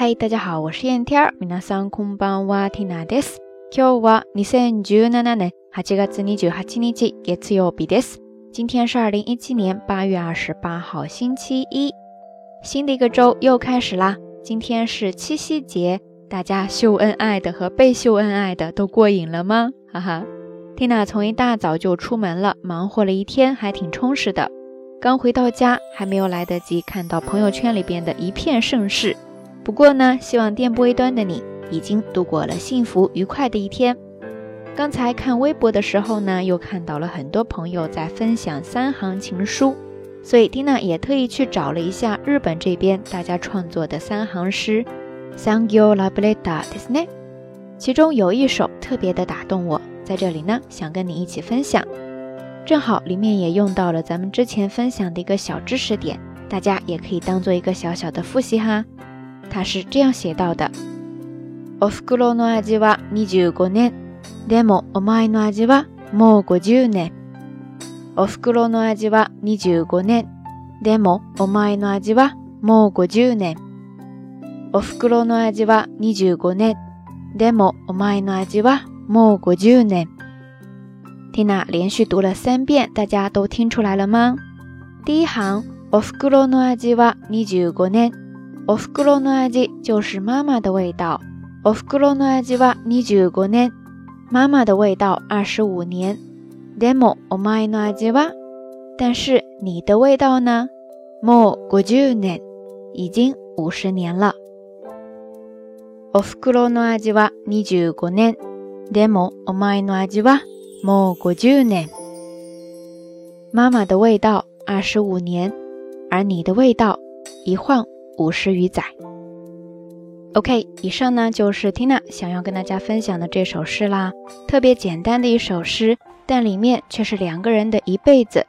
嗨，大家好，我是燕天儿。皆さんこんばんは、ティナです。今日は二千十七年八月二十八日、月曜日です。今天是二零一七年八月二十八号，星期一。新的一个周又开始啦！今天是七夕节，大家秀恩爱的和被秀恩爱的都过瘾了吗？哈哈，Tina 从一大早就出门了，忙活了一天，还挺充实的。刚回到家，还没有来得及看到朋友圈里边的一片盛世。 不过呢，希望电波一端的你已经度过了幸福愉快的一天。刚才看微博的时候呢，又看到了很多朋友在分享三行情书。所以蒂娜也特意去找了一下日本这边大家创作的三行诗，Thank you, la b l e t a disne。其中有一首特别的打动我，在这里呢想跟你一起分享。正好里面也用到了咱们之前分享的一个小知识点，大家也可以当做一个小小的复习哈。它是这样写到的：O fukuro no aji wa nijugo nen, demo omae no aji wa mo goju nen。お袋の味は25年。でも、お前の味はもう50年。お袋の味は25年。でも、お前の味はもう50年。Tina 连续读了三遍，大家都听出来了吗？第一行，お袋の味は25年。 お袋の味就是妈妈的味道。お袋の味は25年。妈妈的味道二十五年。demo omai no aji wa，但是你的味道呢？mo goju nen，已经五十年了。ofukuro no aji wa nijugo nen，demo omai no aji wa mo goju nen。妈妈的味道二十五年，而你的味道一晃 五十余载。OK，以上呢就是 Tina 想要跟大家分享的这首诗啦，特别简单的一首诗。但里面却是两个人的一辈子，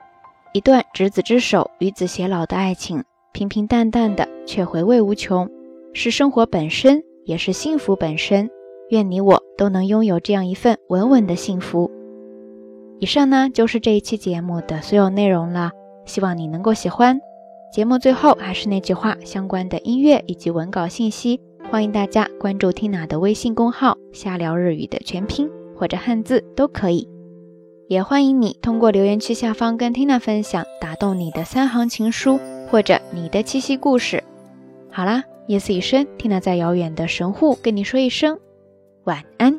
一段执子之手与子偕老的爱情，平平淡淡的却回味无穷，是生活本身，也是幸福本身。愿你我都能拥有这样一份稳稳的幸福。以上呢就是这一期节目的所有内容了，希望你能够喜欢。节目最后还是那句话，相关的音乐以及文稿信息，欢迎大家关注 Tina 的微信公号“瞎聊日语”的全拼或者汉字都可以。也欢迎你通过留言区下方跟 Tina 分享打动你的三行情书，或者你的七夕故事。好啦，夜色已深，Tina 在遥远的神户跟你说一声晚安。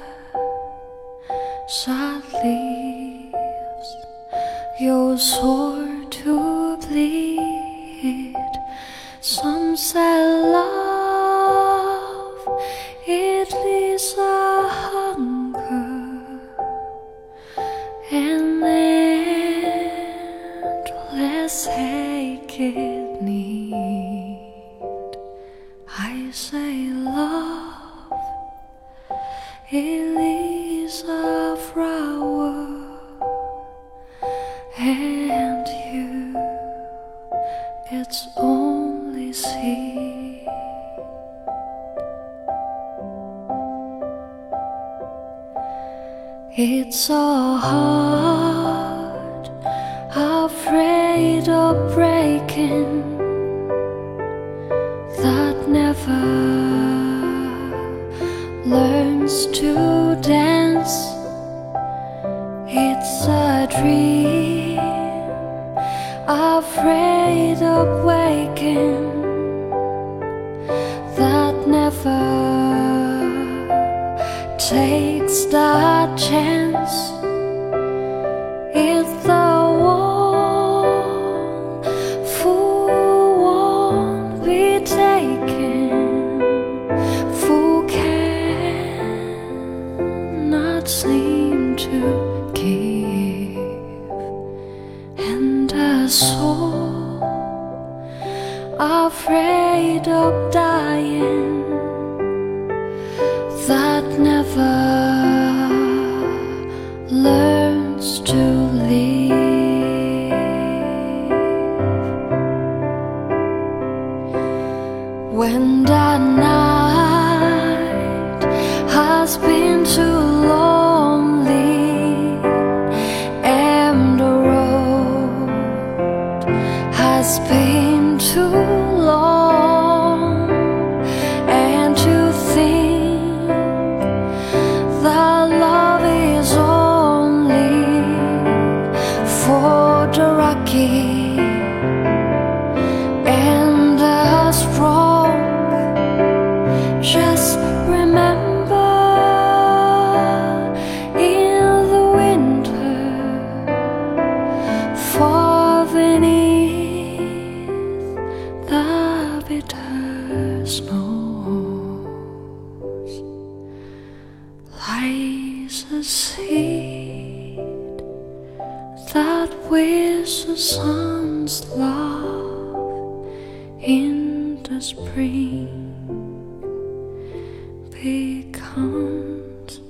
it need. I say love, it leaves a flower. And you, it's only seed. It's so hard, afraid of breaking, learns to dance. It's a dream afraid of waking that never takes that chance soul afraid of dying that never learns to live. love it hers no lies a seed that wears the sun's love in the spring becomes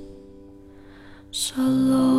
so long.